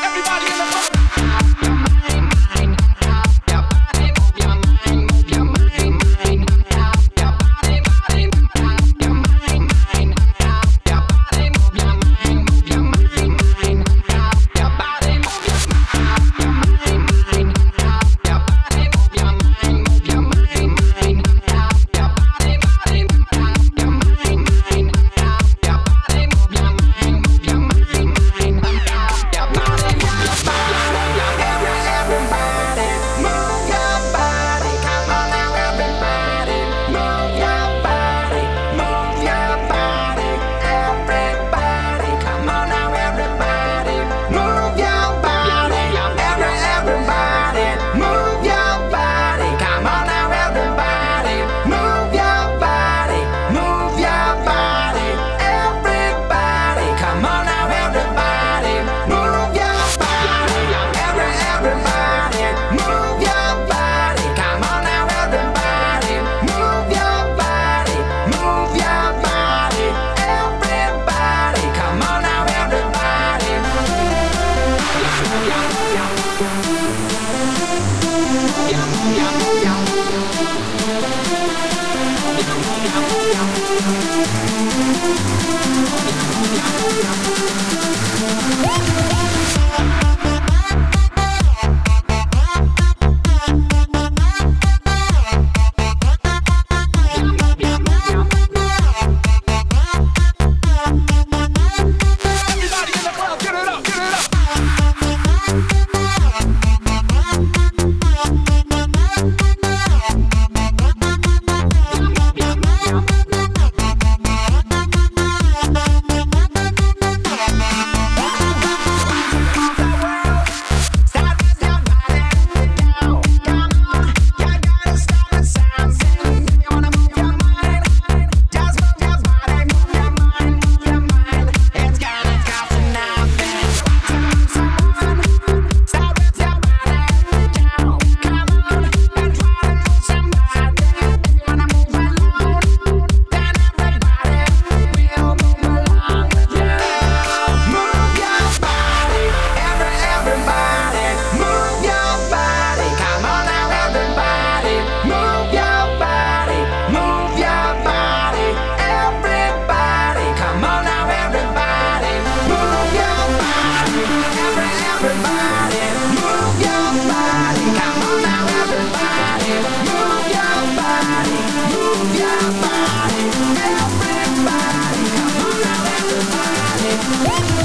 Everybody in the club. Thank you. Música